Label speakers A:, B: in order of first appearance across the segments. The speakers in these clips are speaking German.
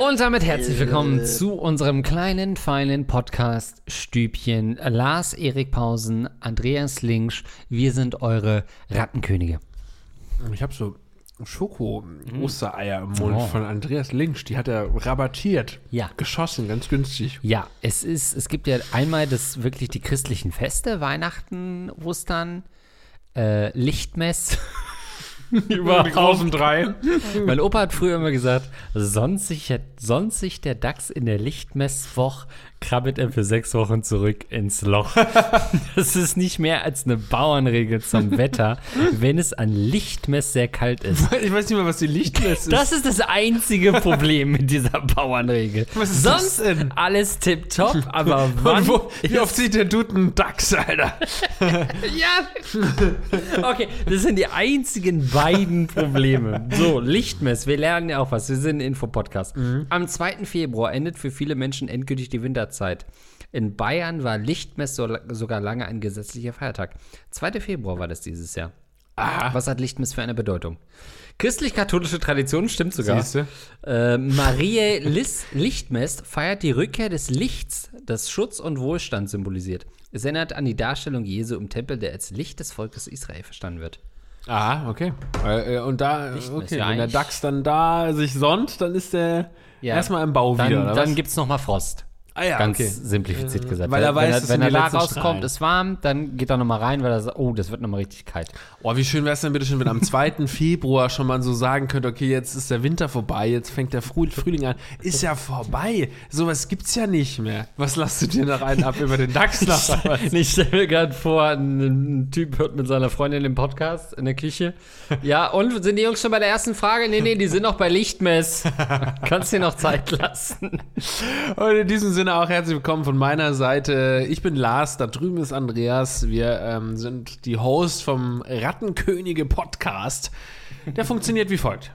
A: Und damit herzlich willkommen zu unserem kleinen, feinen Podcast Stübchen. Lars Erik Pausen, Andreas Linksch, wir sind eure Rattenkönige.
B: Ich habe so Schoko-Ostereier im Mund
A: Oh.
B: von Andreas Links. Die hat er rabattiert.
A: Ja.
B: Geschossen, ganz günstig.
A: Ja, es ist, es gibt ja einmal das wirklich die christlichen Feste, Weihnachten, Ostern, äh, Lichtmess.
B: Die großen drei.
A: mein Opa hat früher immer gesagt, sonst sich, sonst sich der Dachs in der Lichtmesswoche krabbelt er für sechs Wochen zurück ins Loch. das ist nicht mehr als eine Bauernregel zum Wetter, wenn es an Lichtmess sehr kalt ist.
B: Ich weiß nicht mal, was die Lichtmess ist.
A: Das ist das einzige Problem mit dieser Bauernregel.
B: Was ist
A: Sonst
B: das denn?
A: alles tipptopp, aber wann?
B: Wo, wie oft sieht der Dude einen Dachs, Alter?
A: Ja. Okay, das sind die einzigen beiden Probleme. So, Lichtmess, wir lernen ja auch was. Wir sind ein Infopodcast. Am 2. Februar endet für viele Menschen endgültig die Winterzeit. In Bayern war Lichtmess so, sogar lange ein gesetzlicher Feiertag. 2. Februar war das dieses Jahr. Was hat Lichtmess für eine Bedeutung? Christlich-katholische Tradition stimmt sogar. Äh, Marie Lis Lichtmess feiert die Rückkehr des Lichts, das Schutz und Wohlstand symbolisiert. Es erinnert an die Darstellung Jesu im Tempel, der als Licht des Volkes Israel verstanden wird.
B: Ah, okay. Äh, äh, Und da,
A: Lichtmess,
B: okay,
A: ja,
B: wenn der Dachs dann da sich sonnt, dann ist der
A: Ja.
B: erstmal im Bau
A: Dann,
B: wieder, oder
A: dann
B: was?
A: gibt es nochmal Frost.
B: Ah ja,
A: Ganz
B: okay.
A: simplifiziert gesagt.
B: weil er
A: wenn,
B: weiß,
A: er,
B: das
A: wenn er
B: die
A: da rauskommt,
B: Strahlen.
A: ist warm, dann geht er nochmal rein, weil er sagt, oh, das wird nochmal richtig kalt.
B: Oh, wie schön wäre es denn bitte schön, wenn am 2. Februar schon mal so sagen könnte, okay, jetzt ist der Winter vorbei, jetzt fängt der Früh- Frühling an. Ist ja vorbei. Sowas gibt's ja nicht mehr. Was lasst du dir noch einen ab über den Dachs nach?
A: Ich stelle mir gerade vor, ein, ein Typ hört mit seiner Freundin den Podcast in der Küche. Ja, und sind die Jungs schon bei der ersten Frage? Nee, nee, die sind noch bei Lichtmess. Kannst dir noch Zeit lassen.
B: Und in diesem Sinne auch herzlich willkommen von meiner Seite. Ich bin Lars, da drüben ist Andreas. Wir ähm, sind die Hosts vom Rattenkönige Podcast. Der funktioniert wie folgt.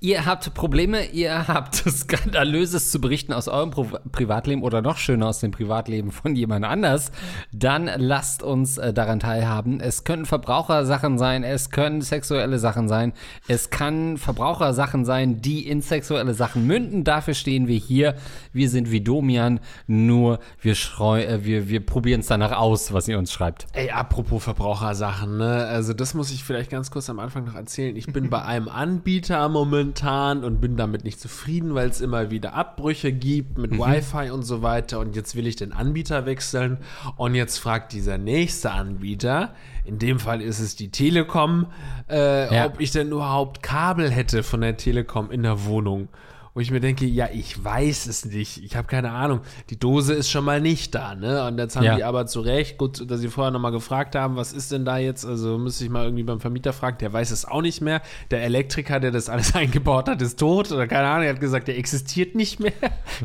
A: Ihr habt Probleme, ihr habt Skandalöses zu berichten aus eurem Pro Privatleben oder noch schöner aus dem Privatleben von jemand anders, dann lasst uns äh, daran teilhaben. Es können Verbrauchersachen sein, es können sexuelle Sachen sein, es kann Verbrauchersachen sein, die in sexuelle Sachen münden. Dafür stehen wir hier. Wir sind wie Domian, nur wir, äh, wir, wir probieren es danach aus, was ihr uns schreibt.
B: Ey, apropos Verbrauchersachen, ne? Also das muss ich vielleicht ganz kurz am Anfang noch erzählen. Ich bin bei einem Anbieter momentan und bin damit nicht zufrieden, weil es immer wieder Abbrüche gibt mit Wi-Fi und so weiter. Und jetzt will ich den Anbieter wechseln. Und jetzt fragt dieser nächste Anbieter, in dem Fall ist es die Telekom, äh,
A: Ja.
B: ob ich denn überhaupt Kabel hätte von der Telekom in der Wohnung. Wo ich mir denke, ja, ich weiß es nicht. Ich habe keine Ahnung. Die Dose ist schon mal nicht da, ne? Und jetzt haben
A: Ja.
B: die aber zu Recht, gut, dass sie vorher nochmal gefragt haben, was ist denn da jetzt? Also müsste ich mal irgendwie beim Vermieter fragen, der weiß es auch nicht mehr. Der Elektriker, der das alles eingebaut hat, ist tot oder keine Ahnung, er hat gesagt, der existiert nicht mehr.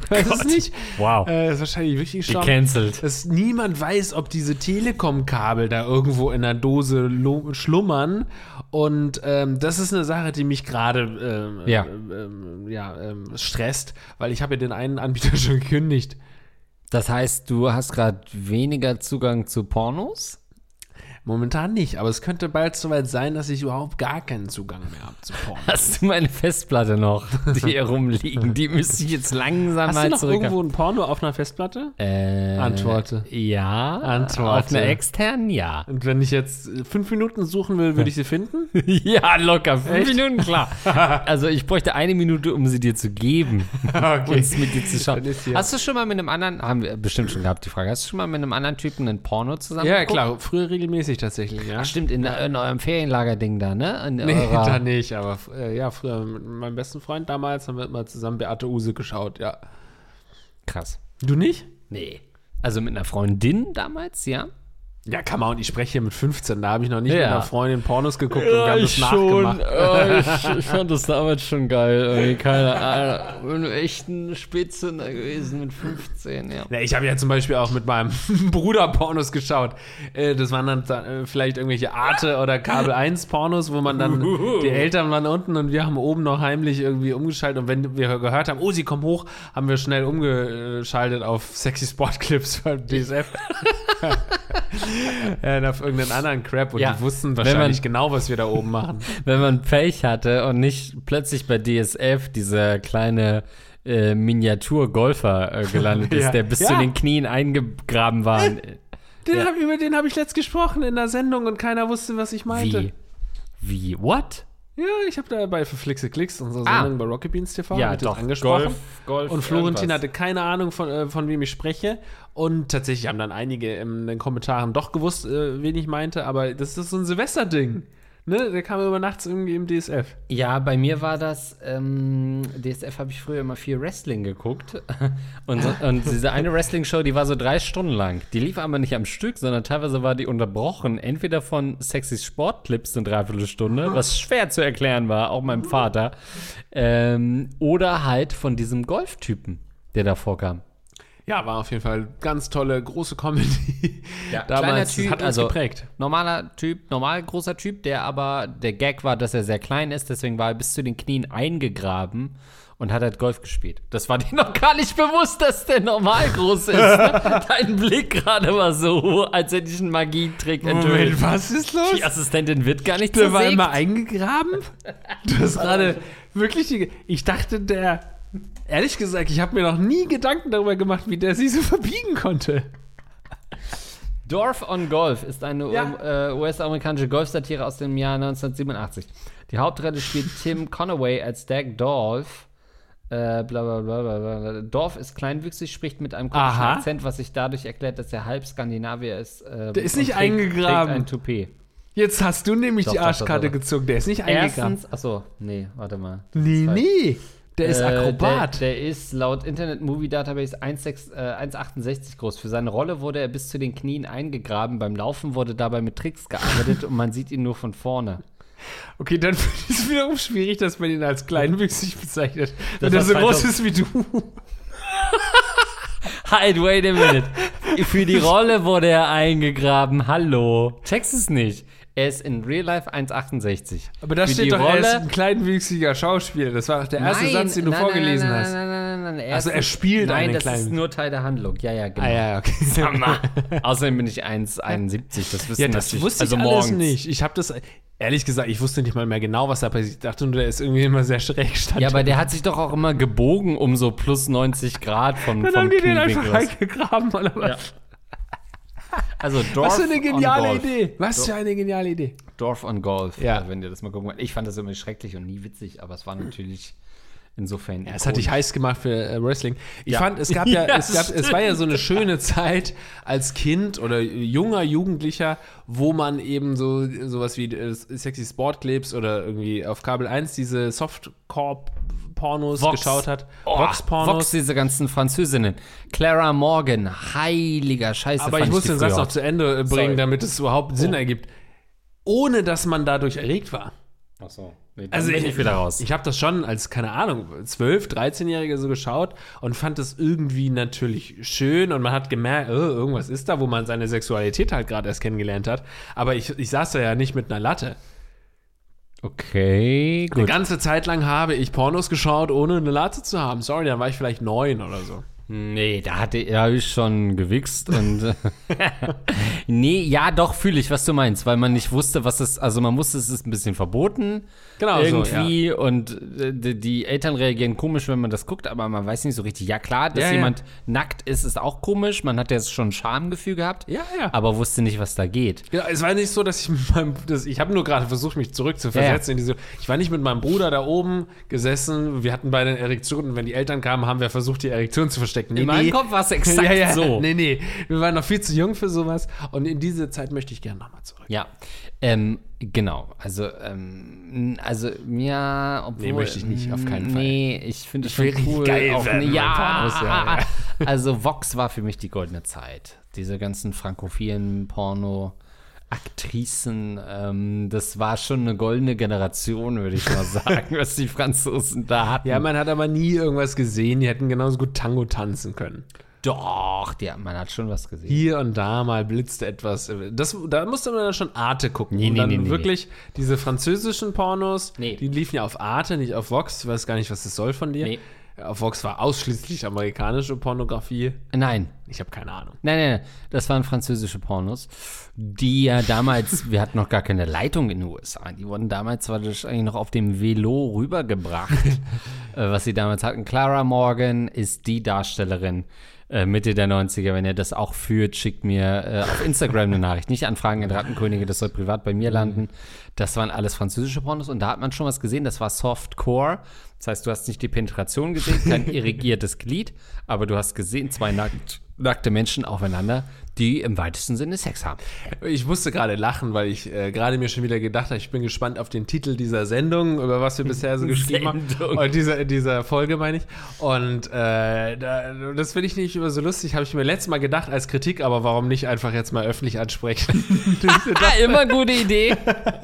B: Ich weiß es nicht.
A: Wow.
B: Äh, ist wahrscheinlich wirklich schon.
A: Gecancelt.
B: Dass niemand weiß, ob diese Telekom-Kabel da irgendwo in der Dose schlummern. Und ähm, das ist eine Sache, die mich gerade ähm,
A: Ja.
B: ähm, ja, ähm, stresst, weil ich habe ja den einen Anbieter schon gekündigt.
A: Das heißt, du hast gerade weniger Zugang zu Pornos?
B: Momentan nicht, aber es könnte bald soweit sein, dass ich überhaupt gar keinen Zugang mehr habe zu Porn.
A: Hast du meine Festplatte noch, die hier rumliegen? Die müsste ich jetzt langsam
B: Hast
A: mal
B: du noch
A: zurück.
B: irgendwo ein Porno auf einer Festplatte?
A: äh,
B: Antworte.
A: Ja.
B: Antworte.
A: Auf einer externen, ja.
B: Und wenn ich jetzt fünf Minuten suchen will, würde ich sie finden?
A: ja, locker. Fünf
B: Echt?
A: Minuten, klar. also ich bräuchte eine Minute, um sie dir zu geben.
B: Okay.
A: Und es mit dir zu schauen. Hast du schon mal mit einem anderen, haben wir bestimmt schon gehabt, die Frage, hast du schon mal mit einem anderen Typen einen Porno zusammen
B: Ja,
A: geguckt?
B: klar, früher regelmäßig tatsächlich, ja.
A: Ach, stimmt, in, in eurem Ferienlager-Ding da, ne? In
B: Nee,
A: eurer-
B: da nicht, aber äh, ja, früher mit meinem besten Freund damals haben wir immer zusammen Beate Use geschaut, ja.
A: Krass.
B: Du nicht?
A: Nee. Also mit einer Freundin damals, ja?
B: Ja, kann man. Und ich spreche hier mit 15. Da habe ich noch nicht
A: Ja.
B: mit einer Freundin Pornos geguckt und wir haben das nachgemacht.
A: ich, ich fand das damals schon geil. Irgendwie, keine Ahnung. Bin echt ein Spätzünder gewesen mit 15, ja.
B: Ja, ich habe ja zum Beispiel auch mit meinem Bruder Pornos geschaut. Äh, Das waren dann äh, vielleicht irgendwelche Arte oder Kabel 1 Pornos, wo man dann, die Eltern waren unten und wir haben oben noch heimlich irgendwie umgeschaltet. Und wenn wir gehört haben, oh, sie kommen hoch, haben wir schnell umgeschaltet auf Sexy Sport Clips von DSF. und auf irgendeinen anderen Crap und
A: Ja,
B: die wussten wahrscheinlich
A: man-
B: genau, was wir da oben machen.
A: Wenn man Pech hatte und nicht plötzlich bei DSF dieser kleine äh, Miniatur-Golfer äh, gelandet ist,
B: Ja.
A: der bis
B: Ja.
A: zu den Knien eingegraben war.
B: Den
A: Ja.
B: hab, über den habe ich letzt gesprochen in der Sendung und keiner wusste, was ich meinte.
A: Wie? Wie? What?
B: Ja, ich habe da bei Verflixe Klicks unsere
A: Ah.
B: Sendung bei Rocket Beans TV
A: Ja, doch.
B: angesprochen.
A: Golf, Golf,
B: und Florentin
A: irgendwas.
B: hatte keine Ahnung, von, äh, von wem ich spreche. Und tatsächlich haben dann einige in den Kommentaren doch gewusst, äh, wen ich meinte. Aber das ist so ein Silvesterding. Ne? Der kam über nachts irgendwie im DSF.
A: Ja, bei mir war das, ähm, DSF habe ich früher immer viel Wrestling geguckt. Und, so, und diese eine Wrestling-Show, die war so drei Stunden lang. Die lief aber nicht am Stück, sondern teilweise war die unterbrochen. Entweder von sexy Sportclips eine Dreiviertelstunde, was schwer zu erklären war, auch meinem Vater. Ähm, oder halt von diesem Golftypen, der da vorkam.
B: Ja, war auf jeden Fall ganz tolle, große Comedy.
A: Ja,
B: Damals
A: Typ,
B: hat uns
A: also
B: geprägt.
A: Normaler Typ, normal großer Typ, der aber, der Gag war, dass er sehr klein ist, deswegen war er bis zu den Knien eingegraben und hat halt Golf gespielt. Das war dir noch gar nicht bewusst, dass der normal groß ist. Ne? Dein Blick gerade war so, als hätte ich einen Magietrick enthüllt.
B: was ist los?
A: Die Assistentin wird gar nicht
B: Der war immer eingegraben? Du hast gerade wirklich. Die, ich dachte, der. Ehrlich gesagt, ich habe mir noch nie Gedanken darüber gemacht, wie der sich so verbiegen konnte.
A: Dorf on Golf ist eine
B: Ja.
A: äh, US-amerikanische Golfsatire aus dem Jahr 1987. Die Hauptrolle spielt Tim Conaway als Dag Dolph. Äh, bla, bla, bla, bla, bla. Dorf ist kleinwüchsig, spricht mit einem komischen
B: Aha.
A: Akzent, was sich dadurch erklärt, dass er halb Skandinavier ist. ähm,
B: Der ist nicht
A: trägt,
B: eingegraben.
A: Trägt ein.
B: Jetzt hast du nämlich
A: Doch,
B: die
A: doch, doch,
B: Arschkarte
A: doch.
B: gezogen. Der ist nicht eingegraben.
A: Erstens, achso, nee, warte mal.
B: Nee,
A: ist
B: nee. Der ist
A: Äh,
B: Akrobat.
A: Der, der ist laut Internet Movie Database 1,6 äh, 1,68 groß. Für seine Rolle wurde er bis zu den Knien eingegraben. Beim Laufen wurde dabei mit Tricks gearbeitet und man sieht ihn nur von vorne.
B: okay, dann ist es wiederum schwierig, dass man ihn als kleinwüchsig bezeichnet. Wenn
A: Das
B: er
A: war
B: so groß
A: 2000.
B: ist wie du.
A: Halt, wait a minute. Für die Rolle wurde er eingegraben. Hallo. Checkst es nicht. Er ist in Real Life 1,68.
B: Aber da
A: Für
B: steht doch, er ist
A: Rolle-
B: ein kleinwüchsiger Schauspieler. Das war doch der erste
A: Nein,
B: Satz, den du
A: nein,
B: vorgelesen
A: nein,
B: hast.
A: Nein, nein, nein, nein.
B: Also er spielt
A: Nein,
B: einen
A: das ist nur Teil der Handlung. Ja, ja, genau.
B: Ah ja, okay.
A: Außerdem bin ich 1,71. Das wissen
B: Ja, das
A: natürlich-
B: wusste
A: also
B: ich alles
A: morgens.
B: nicht. Ich habe das, ehrlich gesagt, ich wusste nicht mal mehr genau, was da passiert. Ich dachte nur, der ist irgendwie immer sehr schräg stand.
A: Ja, aber der hat sich doch auch immer gebogen um so plus 90 Grad vom,
B: dann
A: vom
B: haben die den einfach reingegraben, oder was?
A: Also Dorf
B: Was für eine geniale. Idee. Was für eine geniale Idee.
A: Dorf on Golf,
B: Ja.
A: äh, wenn ihr das mal gucken wollt. Ich fand das immer schrecklich und nie witzig, aber es war natürlich insofern.
B: Ja, es hat dich heiß gemacht für äh, Wrestling. Ich
A: Ja.
B: fand, es gab ja,
A: Ja,
B: es, gab, es war ja so eine schöne Zeit als Kind oder junger Jugendlicher, wo man eben so sowas wie äh, Sexy Sport Clips oder irgendwie auf Kabel 1 diese Softcore Pornos
A: Vox.
B: geschaut hat.
A: Oh,
B: Vox Pornos.
A: Vox, diese ganzen Französinnen. Clara Morgan, heiliger Scheiße.
B: Aber
A: fand
B: ich muss den Satz noch zu Ende bringen,
A: Sorry.
B: damit es überhaupt Sinn
A: Oh.
B: ergibt. Ohne dass man dadurch erregt war.
A: Ach so. Nee, dann
B: Also
A: bin ich, wieder raus.
B: Ich habe das schon als, keine Ahnung, 12, 13-Jährige so geschaut und fand das irgendwie natürlich schön und man hat gemerkt, oh, irgendwas ist da, wo man seine Sexualität halt gerade erst kennengelernt hat. Aber ich, ich saß da ja nicht mit einer Latte.
A: Okay,
B: Eine
A: gut.
B: ganze Zeit lang habe ich Pornos geschaut, ohne eine Latte zu haben. Sorry, dann war ich vielleicht neun oder so.
A: Nee, da hatte da hab ich schon gewichst und äh, nee, ja, doch fühle ich, was du meinst, weil man nicht wusste, was es, also man wusste, es ist ein bisschen verboten
B: Genau so,
A: irgendwie und äh, die, die Eltern reagieren komisch, wenn man das guckt, aber man weiß nicht so richtig. Ja klar, dass
B: Ja, ja.
A: jemand nackt ist, ist auch komisch. Man hat ja schon ein Schamgefühl gehabt,
B: Ja, ja.
A: aber wusste nicht, was da geht.
B: Ja, es war nicht so, dass ich mit meinem, das, ich habe nur gerade versucht, mich zurückzuversetzen
A: Ja,
B: in diese, ich war nicht mit meinem Bruder da oben gesessen, wir hatten beide eine Erektion und wenn die Eltern kamen, haben wir versucht, die Erektion zu verstecken. stecken.
A: In meinem Kopf war es exakt so.
B: Nee, nee, wir waren noch viel zu jung für sowas und in diese Zeit möchte ich gerne nochmal zurück.
A: Ja, ähm, genau. Also, ähm, also ja, obwohl,
B: Nee, möchte ich nicht, auf keinen Fall.
A: Nee, ich finde es schon cool.
B: geil
A: auch,
B: werden,
A: ja,
B: mein Pornos, ja, ja.
A: also Vox war für mich die goldene Zeit. Diese ganzen frankophilen Porno. Aktrisen, ähm, das war schon eine goldene Generation, würde ich mal sagen, was die Franzosen da hatten.
B: Ja, man hat aber nie irgendwas gesehen, die hätten genauso gut Tango tanzen können.
A: Doch, ja, man hat schon was gesehen.
B: Hier und da mal blitzte etwas. Das, da musste man dann schon Arte gucken.
A: Nee,
B: und
A: nee,
B: dann
A: nee, nee,
B: wirklich diese französischen Pornos,
A: Nee.
B: die liefen ja auf Arte, nicht auf Vox. Ich weiß gar nicht, was das soll von dir.
A: Nee.
B: Auf Vox war ausschließlich amerikanische Pornografie.
A: Nein,
B: Ich habe keine Ahnung.
A: Nein, nein, nein, das waren französische Pornos, die ja damals, wir hatten noch gar keine Leitung in den USA, die wurden damals wahrscheinlich noch auf dem Velo rübergebracht, äh, was sie damals hatten. Clara Morgan ist die Darstellerin äh, Mitte der 90er. Wenn ihr das auch führt, schickt mir äh, auf Instagram eine Nachricht. Nicht anfragen in Rattenkönige, das soll privat bei mir landen. Das waren alles französische Pornos und da hat man schon was gesehen, das war Softcore. Das heißt, du hast nicht die Penetration gesehen, kein irrigiertes Glied, aber du hast gesehen, zwei nackt, nackte Menschen aufeinander, die im weitesten Sinne Sex haben.
B: Ich musste gerade lachen, weil ich äh, gerade mir schon wieder gedacht habe, ich bin gespannt auf den Titel dieser Sendung, über was wir bisher so geschrieben haben. Und dieser, dieser Folge meine ich. Und äh, da, das finde ich nicht immer so lustig, habe ich mir letztes Mal gedacht als Kritik, aber warum nicht einfach jetzt mal öffentlich ansprechen?
A: Ah, immer gute Idee.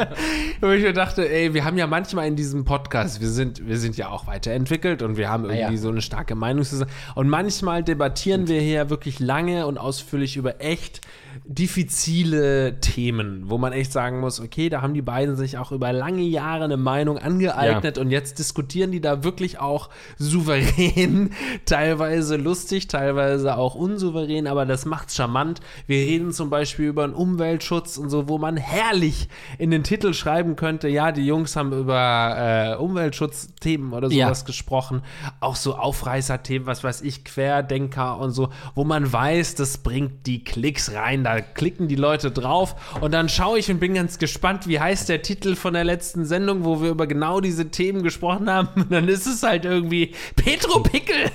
B: Wo ich mir dachte, ey, wir haben ja manchmal in diesem Podcast, wir sind, wir sind ja auch weiterentwickelt und wir haben irgendwie
A: ja.
B: so eine starke Meinung zusammen. Und manchmal debattieren wir hier wirklich lange und ausführlich über echt diffizile Themen, wo man echt sagen muss, okay, da haben die beiden sich auch über lange Jahre eine Meinung angeeignet und jetzt diskutieren die da wirklich auch souverän, teilweise lustig, teilweise auch unsouverän, aber das macht's charmant. Wir reden zum Beispiel über einen Umweltschutz und so, wo man herrlich in den Titel schreiben könnte, ja, die Jungs haben über äh, Umweltschutzthemen oder
A: Ja.
B: sowas gesprochen, auch so Aufreißerthemen, was weiß ich, Querdenker und so, wo man weiß, das bringt die Klicks rein, da klicken die Leute drauf und dann schaue ich und bin ganz gespannt, wie heißt der Titel von der letzten Sendung, wo wir über genau diese Themen gesprochen haben. Und dann ist es halt irgendwie Petro Pickel.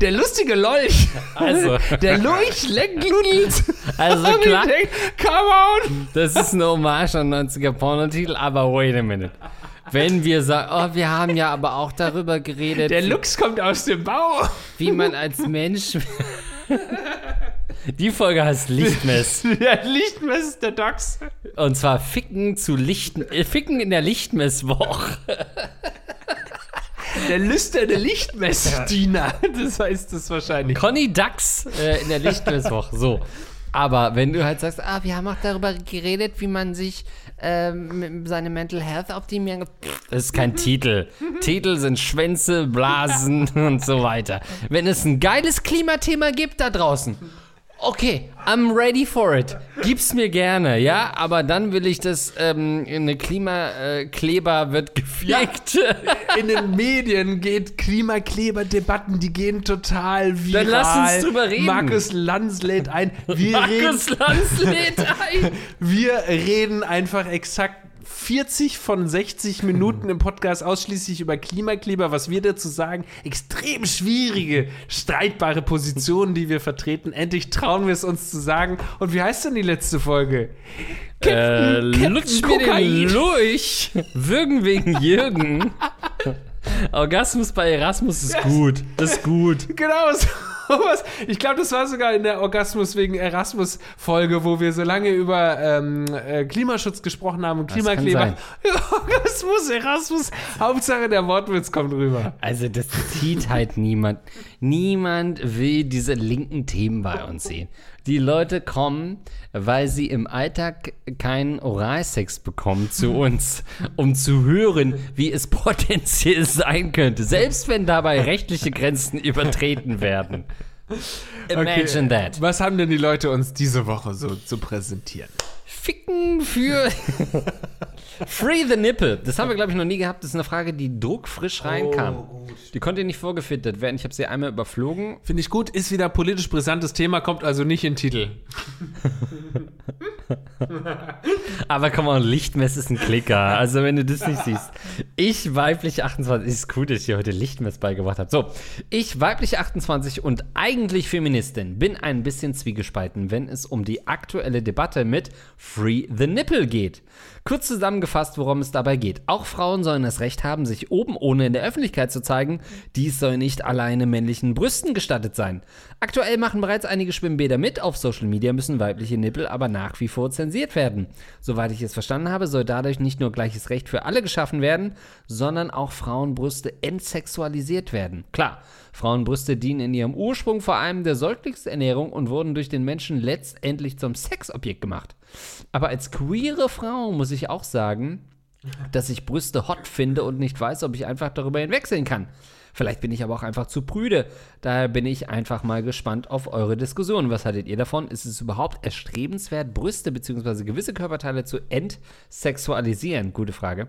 B: Der lustige Lolch.
A: Also.
B: Der Lolch leckludelt.
A: Also klar.
B: denk, Come on.
A: Das ist eine Hommage an 90er Pornotitel, aber wait a minute. Wenn wir sagen, oh, wir haben ja aber auch darüber geredet,
B: Der Lux kommt aus dem Bau.
A: wie man als Mensch. Die Folge heißt Lichtmess.
B: Der Lichtmess der Dachs.
A: Und zwar Ficken zu Lichten, äh, Ficken in der Lichtmesswoche.
B: Der lüsterne Lichtmessdiener. Das heißt es wahrscheinlich.
A: Conny Dax äh, in der Lichtmesswoche. So. Aber wenn du halt sagst, ah, wir haben auch darüber geredet, wie man sich ähm, seine Mental Health optimieren kann. Das ist kein Titel. Titel sind Schwänze, Blasen und so weiter. Wenn es ein geiles Klimathema gibt da draußen, okay, I'm ready for it. Gib's mir gerne, ja, aber dann will ich, dass ähm, eine Klimakleber wird gefegt.
B: In den Medien geht Klimakleber-Debatten, die gehen total viral.
A: Dann lass uns drüber reden.
B: Markus Lanz lädt ein. Wir,
A: Markus Lanz lädt ein.
B: wir reden einfach exakt 40 von 60 Minuten im Podcast ausschließlich über Klimakleber, was wir dazu sagen. Extrem schwierige, streitbare Positionen, die wir vertreten. Endlich trauen wir es uns zu sagen. Und wie heißt denn die letzte Folge?
A: Äh,
B: Captain
A: lutsch
B: Kokain.
A: den Lurch. Würgen wegen Jürgen. Orgasmus bei Erasmus ist gut. Das ist gut.
B: Genau, sowas. Ich glaube, das war sogar in der Orgasmus wegen Erasmus-Folge, wo wir so lange über ähm, äh, Klimaschutz gesprochen haben und Klimakleber. Orgasmus, Erasmus. Hauptsache der Wortwitz kommt rüber.
A: Also das zieht halt niemand. Niemand will diese linken Themen bei uns sehen. Die Leute kommen, weil sie im Alltag keinen Oralsex bekommen zu uns, um zu hören, wie es potenziell sein könnte, selbst wenn dabei rechtliche Grenzen übertreten werden. Imagine that.
B: Was haben denn die Leute uns diese Woche so zu präsentieren?
A: Ficken für Free the Nipple. Das haben wir, glaube ich, noch nie gehabt. Das ist eine Frage, die druckfrisch reinkam. die konnte nicht vorgefiltert werden. Ich habe sie einmal überflogen.
B: Finde ich gut, ist wieder politisch brisantes Thema, kommt also nicht in den Titel.
A: Aber komm on, Lichtmess ist ein Klicker. Also, wenn du das nicht siehst. Ich, weiblich 28, ist cool, dass ich dir heute Lichtmess beigebracht habe. So, ich, weiblich 28 und eigentlich Feministin, bin ein bisschen zwiegespalten, wenn es um die aktuelle Debatte mit Free the Nipple geht. Kurz zusammengefasst, worum es dabei geht. Auch Frauen sollen das Recht haben, sich oben ohne in der Öffentlichkeit zu zeigen. Dies soll nicht alleine männlichen Brüsten gestattet sein. Aktuell machen bereits einige Schwimmbäder mit. Auf Social Media müssen weibliche Nippel aber nach wie vor zensiert werden. Soweit ich es verstanden habe, soll dadurch nicht nur gleiches Recht für alle geschaffen werden, sondern auch Frauenbrüste entsexualisiert werden. Klar, Frauenbrüste dienen in ihrem Ursprung vor allem der Säuglingsernährung und wurden durch den Menschen letztendlich zum Sexobjekt gemacht. Aber als queere Frau muss ich auch sagen, dass ich Brüste hot finde und nicht weiß, ob ich einfach darüber hinwegsehen kann. Vielleicht bin ich aber auch einfach zu prüde. Daher bin ich einfach mal gespannt auf eure Diskussion. Was haltet ihr davon? Ist es überhaupt erstrebenswert, Brüste bzw. gewisse Körperteile zu entsexualisieren? Gute Frage.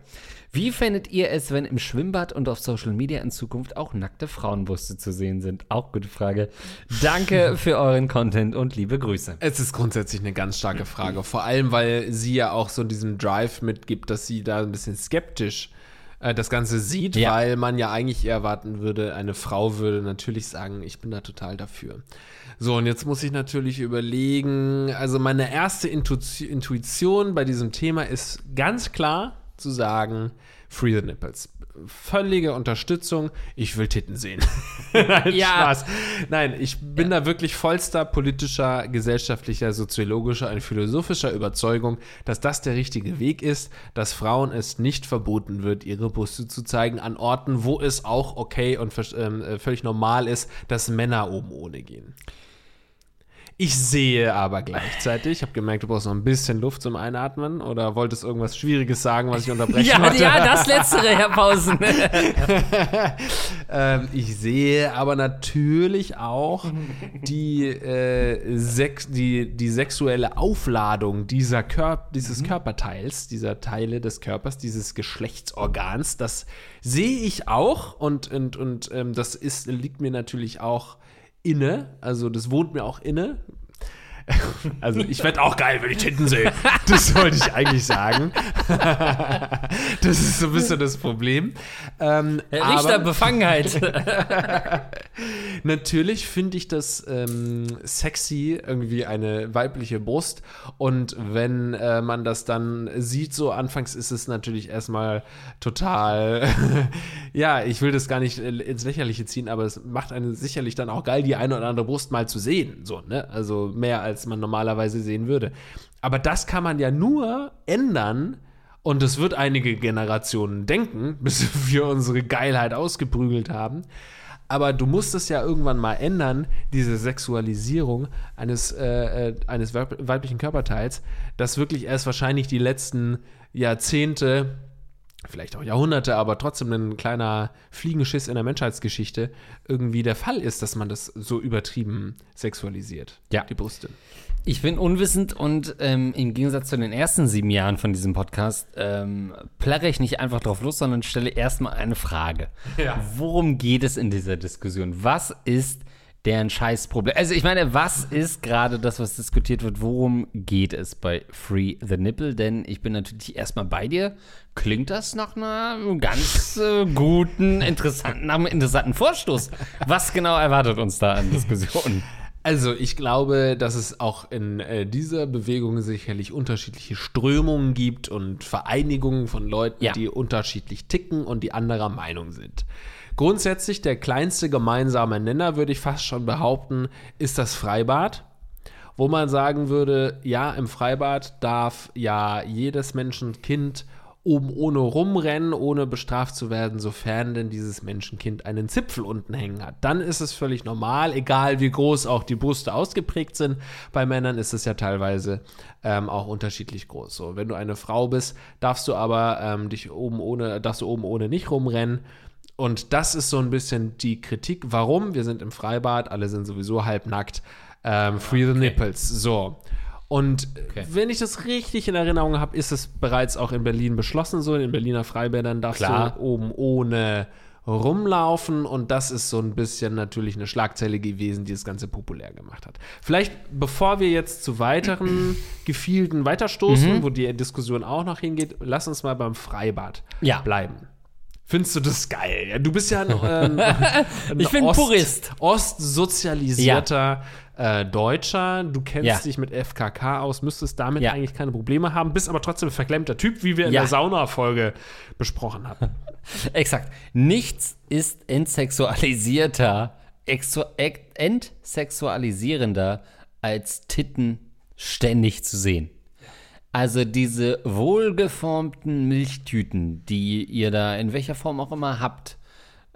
A: Wie fändet ihr es, wenn im Schwimmbad und auf Social Media in Zukunft auch nackte Frauenbrüste zu sehen sind? Auch gute Frage. Danke für euren Content und liebe Grüße.
B: Es ist grundsätzlich eine ganz starke Frage. Vor allem, weil sie ja auch so diesen Drive mitgibt, dass sie da ein bisschen skeptisch äh, das Ganze sieht,
A: Ja.
B: weil man ja eigentlich erwarten würde, eine Frau würde natürlich sagen, ich bin da total dafür. So, und jetzt muss ich natürlich überlegen, also meine erste Intu- Intuition bei diesem Thema ist ganz klar zu sagen, Free the Nipples. Völlige Unterstützung. Ich will Titten sehen. Nein,
A: Ja.
B: Spaß. Nein, ich bin da wirklich vollster politischer, gesellschaftlicher, soziologischer und philosophischer Überzeugung, dass das der richtige Weg ist, dass Frauen es nicht verboten wird, ihre Brüste zu zeigen an Orten, wo es auch okay und ähm, äh, völlig normal ist, dass Männer oben ohne gehen. Ich sehe aber gleichzeitig, ich habe gemerkt, du brauchst noch ein bisschen Luft zum Einatmen oder wolltest irgendwas Schwieriges sagen, was ich unterbrechen
A: Ja,
B: wollte?
A: ja, das Letztere, Herr Pausen.
B: ähm, ich sehe aber natürlich auch die, äh, sex die, die sexuelle Aufladung dieser Kör dieses Körperteils, dieser Teile des Körpers, dieses Geschlechtsorgans. Das sehe ich auch und, und, und ähm, das ist, liegt mir natürlich auch inne. Also das wohnt mir auch inne. Also ich werde auch geil, wenn ich Titten sehe. Das wollte ich eigentlich sagen. Das ist so ein bisschen das Problem. Ähm,
A: Richter
B: aber
A: Befangenheit.
B: natürlich finde ich das ähm, sexy, irgendwie eine weibliche Brust. Und wenn äh, man das dann sieht, so anfangs ist es natürlich erstmal total, ja, ich will das gar nicht äh, ins Lächerliche ziehen, aber es macht einen sicherlich dann auch geil, die eine oder andere Brust mal zu sehen. So, ne? Also mehr als man normalerweise sehen würde. Aber das kann man ja nur ändern. Und es wird einige Generationen denken, bis wir unsere Geilheit ausgeprügelt haben. Aber du musst es ja irgendwann mal ändern, diese Sexualisierung eines, äh, äh, eines weib weiblichen Körperteils, das wirklich erst wahrscheinlich die letzten Jahrzehnte, vielleicht auch Jahrhunderte, aber trotzdem ein kleiner Fliegenschiss in der Menschheitsgeschichte irgendwie der Fall ist, dass man das so übertrieben sexualisiert.
A: Ja.
B: Die Brüste.
A: Ich bin unwissend und ähm, im Gegensatz zu den ersten sieben Jahren von diesem Podcast ähm, plärre ich nicht einfach drauf los, sondern stelle erstmal eine Frage.
B: Ja.
A: Worum geht es in dieser Diskussion? Was ist deren Scheißproblem? Also ich meine, was ist gerade das, was diskutiert wird? Worum geht es bei Free the Nipple? Denn ich bin natürlich erstmal bei dir. Klingt das nach einer ganz äh, guten, interessanten, nach einem interessanten Vorstoß? Was genau erwartet uns da an Diskussionen?
B: Also ich glaube, dass es auch in äh, dieser Bewegung sicherlich unterschiedliche Strömungen gibt und Vereinigungen von Leuten,
A: Ja.
B: die unterschiedlich ticken und die anderer Meinung sind. Grundsätzlich der kleinste gemeinsame Nenner, würde ich fast schon behaupten, ist das Freibad. Wo man sagen würde, ja, im Freibad darf ja jedes Menschenkind oben ohne rumrennen, ohne bestraft zu werden, sofern denn dieses Menschenkind einen Zipfel unten hängen hat. Dann ist es völlig normal, egal wie groß auch die Brüste ausgeprägt sind. Bei Männern ist es ja teilweise ähm, auch unterschiedlich groß. So, wenn du eine Frau bist, darfst du aber ähm, dich oben ohne, darfst du oben ohne nicht rumrennen. Und das ist so ein bisschen die Kritik. Warum? Wir sind im Freibad, alle sind sowieso halbnackt. Ähm, free the nipples. So. Und
A: Okay.
B: wenn ich das richtig in Erinnerung habe, ist es bereits auch in Berlin beschlossen so. In Berliner Freibädern darfst
A: Klar.
B: du oben ohne rumlaufen und das ist so ein bisschen natürlich eine Schlagzeile gewesen, die das Ganze populär gemacht hat. Vielleicht, bevor wir jetzt zu weiteren Gefilden weiterstoßen,
A: Mhm.
B: wo die Diskussion auch noch hingeht, lass uns mal beim Freibad
A: Ja.
B: bleiben. Findest du das geil? Ja, du bist ja ein, ähm, ein
A: Ich bin Purist.
B: Ostsozialisierter äh, Deutscher. Du kennst
A: Ja.
B: dich mit FKK aus, müsstest damit
A: Ja.
B: eigentlich keine Probleme haben, bist aber trotzdem ein verklemmter Typ, wie wir in
A: Ja.
B: der Sauna-Folge besprochen hatten.
A: Exakt. Nichts ist entsexualisierter, entsexualisierender als Titten ständig zu sehen. Also diese wohlgeformten Milchtüten, die ihr da in welcher Form auch immer habt,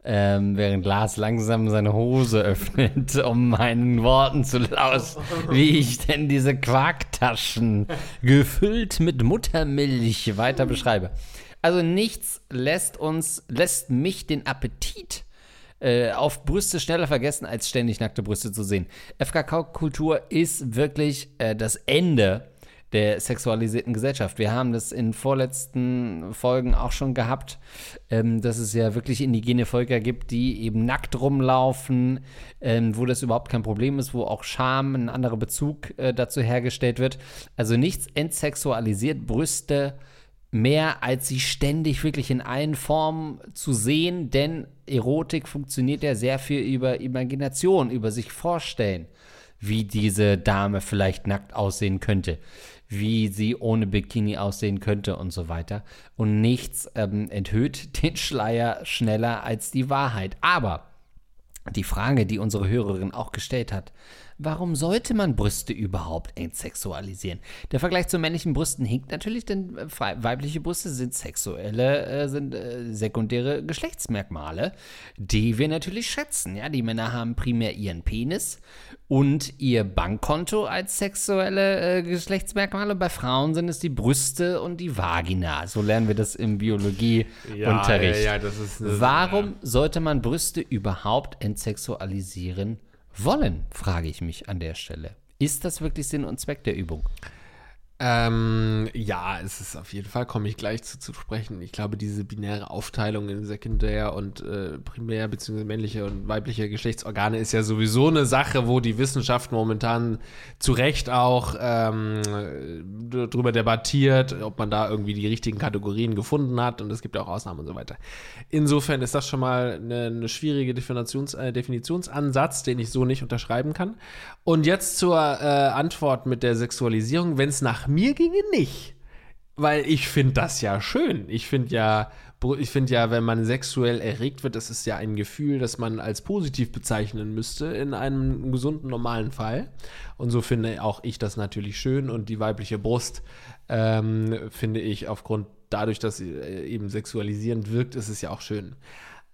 A: ähm, während Lars langsam seine Hose öffnet, um meinen Worten zu lauschen, wie ich denn diese Quarktaschen gefüllt mit Muttermilch weiter beschreibe. Also nichts lässt uns, lässt mich den Appetit äh, auf Brüste schneller vergessen, als ständig nackte Brüste zu sehen. FKK-Kultur ist wirklich äh, das Ende der sexualisierten Gesellschaft. Wir haben das in vorletzten Folgen auch schon gehabt, ähm, dass es ja wirklich indigene Völker gibt, die eben nackt rumlaufen, ähm, wo das überhaupt kein Problem ist, wo auch Scham, ein anderer Bezug äh, dazu hergestellt wird. Also nichts entsexualisiert Brüste mehr als sie ständig wirklich in allen Formen zu sehen, denn Erotik funktioniert ja sehr viel über Imagination, über sich vorstellen, wie diese Dame vielleicht nackt aussehen könnte, wie sie ohne Bikini aussehen könnte und so weiter. Und nichts ähm, enthüllt den Schleier schneller als die Wahrheit. Aber die Frage, die unsere Hörerin auch gestellt hat, warum sollte man Brüste überhaupt entsexualisieren? Der Vergleich zu männlichen Brüsten hinkt natürlich, denn äh, weibliche Brüste sind sexuelle, äh, sind äh, sekundäre Geschlechtsmerkmale, die wir natürlich schätzen. Ja, die Männer haben primär ihren Penis und ihr Bankkonto als sexuelle äh, Geschlechtsmerkmale. Bei Frauen sind es die Brüste und die Vagina. So lernen wir das im Biologieunterricht.
B: das ist eine-
A: Warum sollte man Brüste überhaupt entsexualisieren wollen, frage ich mich an der Stelle. Ist das wirklich Sinn und Zweck der Übung?
B: Ähm, ja, es ist auf jeden Fall, komme ich gleich zu, zu sprechen. Ich glaube, diese binäre Aufteilung in Sekundär und äh, Primär, beziehungsweise männliche und weibliche Geschlechtsorgane ist ja sowieso eine Sache, wo die Wissenschaft momentan zu Recht auch ähm, d- drüber debattiert, ob man da irgendwie die richtigen Kategorien gefunden hat und es gibt ja auch Ausnahmen und so weiter. Insofern ist das schon mal eine, eine schwierige Definitions, äh, Definitionsansatz, den ich so nicht unterschreiben kann. Und jetzt zur äh, Antwort mit der Sexualisierung. Wenn es nach mir ginge, nicht. Weil ich finde das ja schön. Ich finde ja, ich finde ja, wenn man sexuell erregt wird, das ist ja ein Gefühl, das man als positiv bezeichnen müsste in einem gesunden, normalen Fall. Und so finde auch ich das natürlich schön. Und die weibliche Brust ähm, finde ich aufgrund dadurch, dass sie äh, eben sexualisierend wirkt, ist es ja auch schön.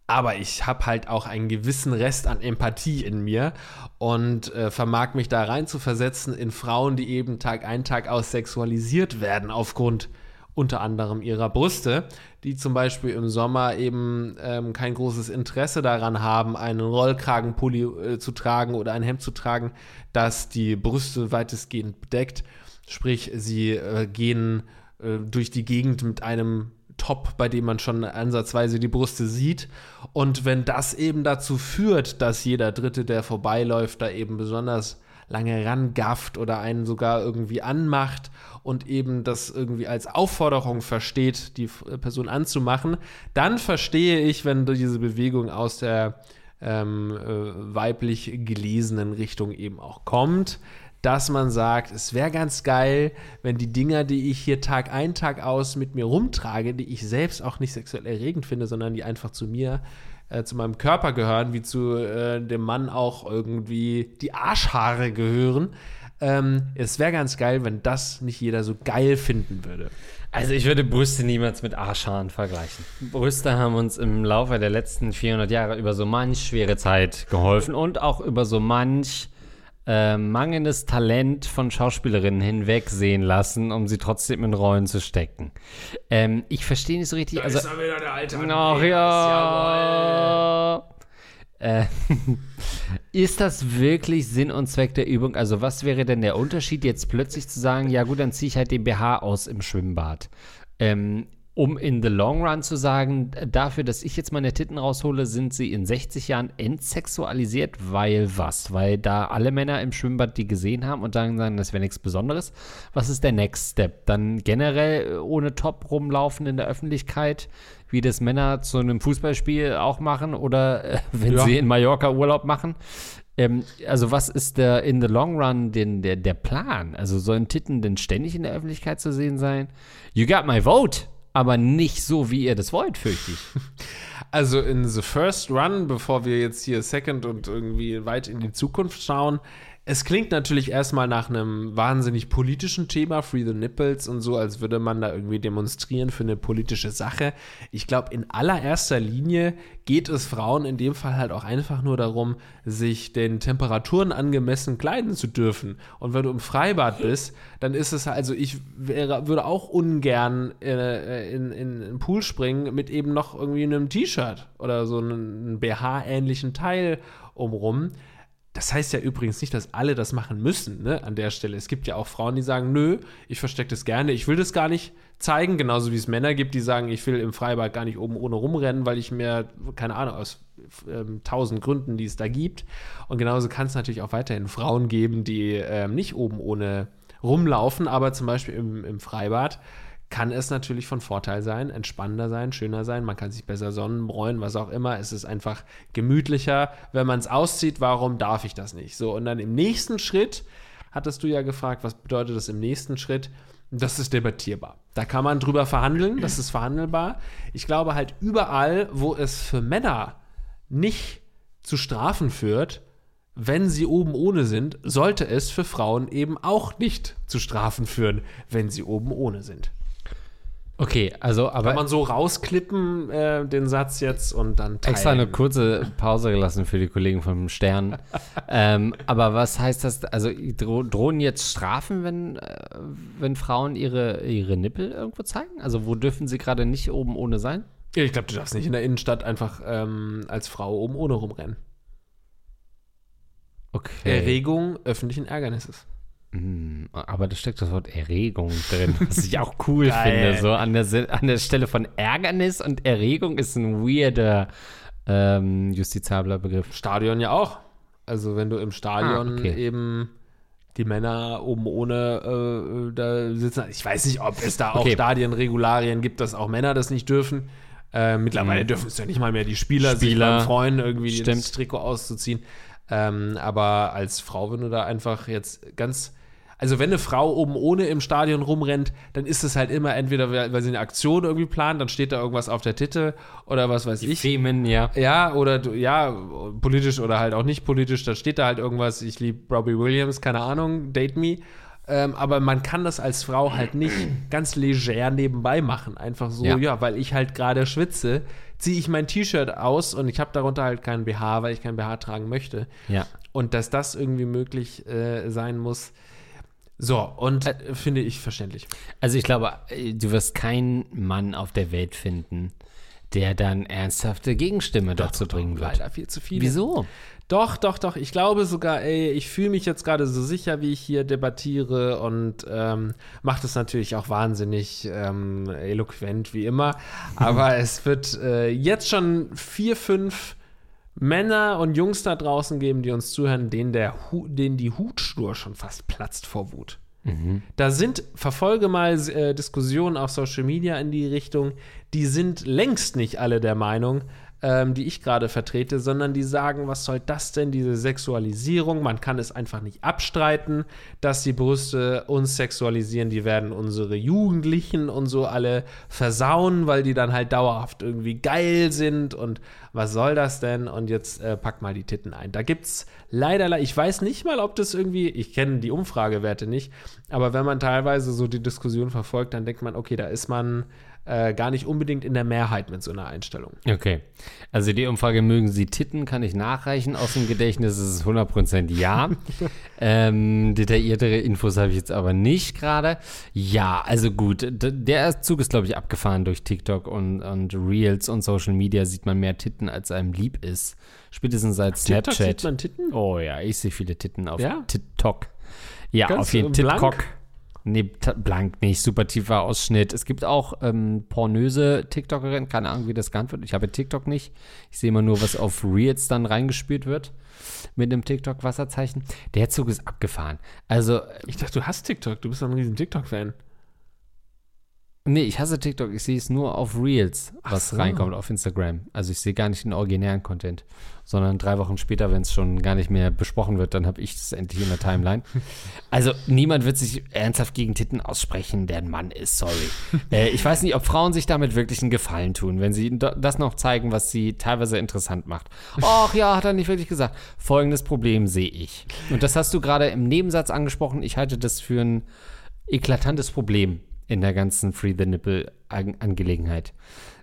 B: Aber ich habe halt auch einen gewissen Rest an Empathie in mir und äh, vermag mich da rein zu versetzen in Frauen, die eben Tag ein, Tag aus sexualisiert werden aufgrund unter anderem ihrer Brüste, die zum Beispiel im Sommer eben ähm, kein großes Interesse daran haben, einen Rollkragenpulli äh, zu tragen oder ein Hemd zu tragen, das die Brüste weitestgehend bedeckt. Sprich, sie äh, gehen äh, durch die Gegend mit einem Top, bei dem man schon ansatzweise die Brüste sieht. Und wenn das eben dazu führt, dass jeder Dritte, der vorbeiläuft, da eben besonders lange rangafft oder einen sogar irgendwie anmacht und eben das irgendwie als Aufforderung versteht, die F- Person anzumachen, dann verstehe ich, wenn diese Bewegung aus der ähm, äh, weiblich gelesenen Richtung eben auch kommt, dass man sagt, es wäre ganz geil, wenn die Dinger, die ich hier Tag ein, Tag aus mit mir rumtrage, die ich selbst auch nicht sexuell erregend finde, sondern die einfach zu mir, äh, zu meinem Körper gehören, wie zu äh, dem Mann auch irgendwie die Arschhaare gehören. Ähm, es wäre ganz geil, wenn das nicht jeder so geil finden würde.
A: Also ich würde Brüste niemals mit Arschhaaren vergleichen. Brüste haben uns im Laufe der letzten 400 Jahre über so manch schwere Zeit geholfen und auch über so manch äh, mangelndes Talent von Schauspielerinnen hinwegsehen lassen, um sie trotzdem in Rollen zu stecken. Ähm, ich verstehe nicht so richtig. Also,
B: dann wieder der alte
A: Ach ja. Äh, ist das wirklich Sinn und Zweck der Übung? Also, was wäre denn der Unterschied, jetzt plötzlich zu sagen, ja gut, dann ziehe ich halt den BH aus im Schwimmbad? Ähm, um in the long run zu sagen, dafür, dass ich jetzt meine Titten raushole, sind sie in 60 Jahren entsexualisiert, weil was? Weil da alle Männer im Schwimmbad die gesehen haben und dann sagen, das wäre nichts Besonderes. Was ist der Next Step? Dann generell ohne Top rumlaufen in der Öffentlichkeit, wie das Männer zu einem Fußballspiel auch machen oder äh, wenn
B: Ja.
A: sie in Mallorca Urlaub machen. Ähm, also was ist der in the long run den, der, der Plan? Also sollen Titten denn ständig in der Öffentlichkeit zu sehen sein? You got my vote, aber nicht so, wie ihr das wollt, fürchte ich.
B: Also in the first run, bevor wir jetzt hier second und irgendwie weit in die Zukunft schauen, es klingt natürlich erstmal nach einem wahnsinnig politischen Thema, Free the Nipples und so, als würde man da irgendwie demonstrieren für eine politische Sache. Ich glaube, in allererster Linie geht es Frauen in dem Fall halt auch einfach nur darum, sich den Temperaturen angemessen kleiden zu dürfen. Und wenn du im Freibad bist, dann ist es also, ich wäre, würde auch ungern äh, in, in, in Pool springen mit eben noch irgendwie einem T-Shirt oder so einem BH-ähnlichen Teil umrum. Das heißt ja übrigens nicht, dass alle das machen müssen, ne, an der Stelle. Es gibt ja auch Frauen, die sagen, nö, ich verstecke das gerne, ich will das gar nicht zeigen, genauso wie es Männer gibt, die sagen, ich will im Freibad gar nicht oben ohne rumrennen, weil ich mir, keine Ahnung, aus ähm, tausend Gründen, die es da gibt. Und genauso kann es natürlich auch weiterhin Frauen geben, die ähm, nicht oben ohne rumlaufen, aber zum Beispiel im, im Freibad kann es natürlich von Vorteil sein, entspannender sein, schöner sein, man kann sich besser sonnenbräunen, was auch immer. Es ist einfach gemütlicher, wenn man es auszieht, warum darf ich das nicht? So, und dann im nächsten Schritt, hattest du ja gefragt, was bedeutet das im nächsten Schritt? Das ist debattierbar. Da kann man drüber verhandeln, das ist verhandelbar. Ich glaube halt überall, wo es für Männer nicht zu Strafen führt, wenn sie oben ohne sind, sollte es für Frauen eben auch nicht zu Strafen führen, wenn sie oben ohne sind.
A: Okay, also aber
B: Kann man so rausklippen, äh, den Satz jetzt und dann teilen.
A: extra eine kurze Pause gelassen für die Kollegen vom Stern. ähm, aber was heißt das? Also dro drohen jetzt Strafen, wenn, äh, wenn Frauen ihre, ihre Nippel irgendwo zeigen? Also wo dürfen sie gerade nicht oben ohne sein?
B: Ich glaube, du darfst nicht in der Innenstadt einfach ähm, als Frau oben ohne rumrennen.
A: Okay.
B: Erregung öffentlichen Ärgernisses.
A: Mm, Aber da steckt das Wort Erregung drin, was ich auch cool
B: Geil.
A: finde. So an der, an der Stelle von Ärgernis und Erregung ist ein weirder ähm, justizabler Begriff.
B: Stadion ja auch. Also wenn du im Stadion
A: Ah, okay.
B: eben die Männer oben ohne äh, da sitzen. Ich weiß nicht, ob es da auch
A: Okay.
B: Stadienregularien gibt, dass auch Männer das nicht dürfen. Äh, mittlerweile
A: Mhm.
B: dürfen es ja nicht mal mehr die Spieler, sich
A: Spieler,
B: beim Freuen irgendwie
A: stimmt.
B: das Trikot auszuziehen. Ähm, aber als Frau, wenn du da einfach jetzt ganz also wenn eine Frau oben ohne im Stadion rumrennt, dann ist es halt immer entweder, weil sie eine Aktion irgendwie plant, dann steht da irgendwas auf der Titte oder was weiß ich.
A: Femen, ja.
B: Ja, oder ja, politisch oder halt auch nicht politisch, da steht da halt irgendwas, ich liebe Robbie Williams, keine Ahnung, date me. Ähm, aber man kann das als Frau halt nicht ganz leger nebenbei machen. Einfach so,
A: Ja.
B: ja, weil ich halt gerade schwitze, ziehe ich mein T-Shirt aus und ich habe darunter halt keinen BH, weil ich keinen BH tragen möchte.
A: Ja.
B: Und dass das irgendwie möglich äh, sein muss. So, und äh, finde ich verständlich.
A: Also ich glaube, äh, du wirst keinen Mann auf der Welt finden, der dann ernsthafte Gegenstimme dazu bringen wird.
B: Leider viel zu viele.
A: Wieso?
B: Doch, doch, doch. Ich glaube sogar, ey, ich fühle mich jetzt gerade so sicher, wie ich hier debattiere und ähm, mache das natürlich auch wahnsinnig ähm, eloquent, wie immer. Aber es wird äh, jetzt schon vier, fünf Männer und Jungs da draußen geben, die uns zuhören, denen, der Hu denen die Hutschnur schon fast platzt vor Wut. Da sind, verfolge mal äh, Diskussionen auf Social Media in die Richtung, die sind längst nicht alle der Meinung, ähm, die ich gerade vertrete, sondern die sagen, was soll das denn, diese Sexualisierung? Man kann es einfach nicht abstreiten, dass die Brüste uns sexualisieren, die werden unsere Jugendlichen und so alle versauen, weil die dann halt dauerhaft irgendwie geil sind und was soll das denn? Und jetzt äh, pack mal die Titten ein. Da gibt's leider, ich weiß nicht mal, ob das irgendwie, ich kenne die Umfragewerte nicht, aber wenn man teilweise so die Diskussion verfolgt, dann denkt man, okay, da ist man äh, gar nicht unbedingt in der Mehrheit mit so einer Einstellung.
A: Okay. Also die Umfrage, mögen Sie Titten, kann ich nachreichen. Aus dem Gedächtnis ist es 100% ja. ähm, detailliertere Infos habe ich jetzt aber nicht gerade. Ja, also gut. Der Zug ist, glaube ich, abgefahren durch TikTok und, und Reels und Social Media sieht man mehr Titten, als einem lieb ist. Spätestens seit
B: TikTok
A: Snapchat.
B: sieht man Titten?
A: Oh ja, ich sehe viele Titten auf
B: Ja?
A: TikTok. Ja,
B: Ganz
A: auf jeden
B: blank?
A: TikTok. Nee, blank nicht, super tiefer Ausschnitt. Es gibt auch ähm, pornöse TikTokerin, keine Ahnung, wie das genannt wird. Ich habe TikTok nicht. Ich sehe immer nur, was auf Reels dann reingespült wird mit einem TikTok-Wasserzeichen. Der Zug ist abgefahren. Also,
B: Ich dachte, du hast TikTok. Du bist doch ein riesen TikTok-Fan.
A: Nee, ich hasse TikTok. Ich sehe es nur auf Reels, was
B: so.
A: reinkommt auf Instagram. Also ich sehe gar nicht den originären Content, sondern drei Wochen später, wenn es schon gar nicht mehr besprochen wird, dann habe ich es endlich in der Timeline. Also niemand wird sich ernsthaft gegen Titten aussprechen, der ein Mann ist, sorry. äh, ich weiß nicht, ob Frauen sich damit wirklich einen Gefallen tun, wenn sie das noch zeigen, was sie teilweise interessant macht. Ach ja, hat er nicht wirklich gesagt. Folgendes Problem sehe ich. Und das hast du gerade im Nebensatz angesprochen. Ich halte das für ein eklatantes Problem in der ganzen Free the Nipple An- Angelegenheit.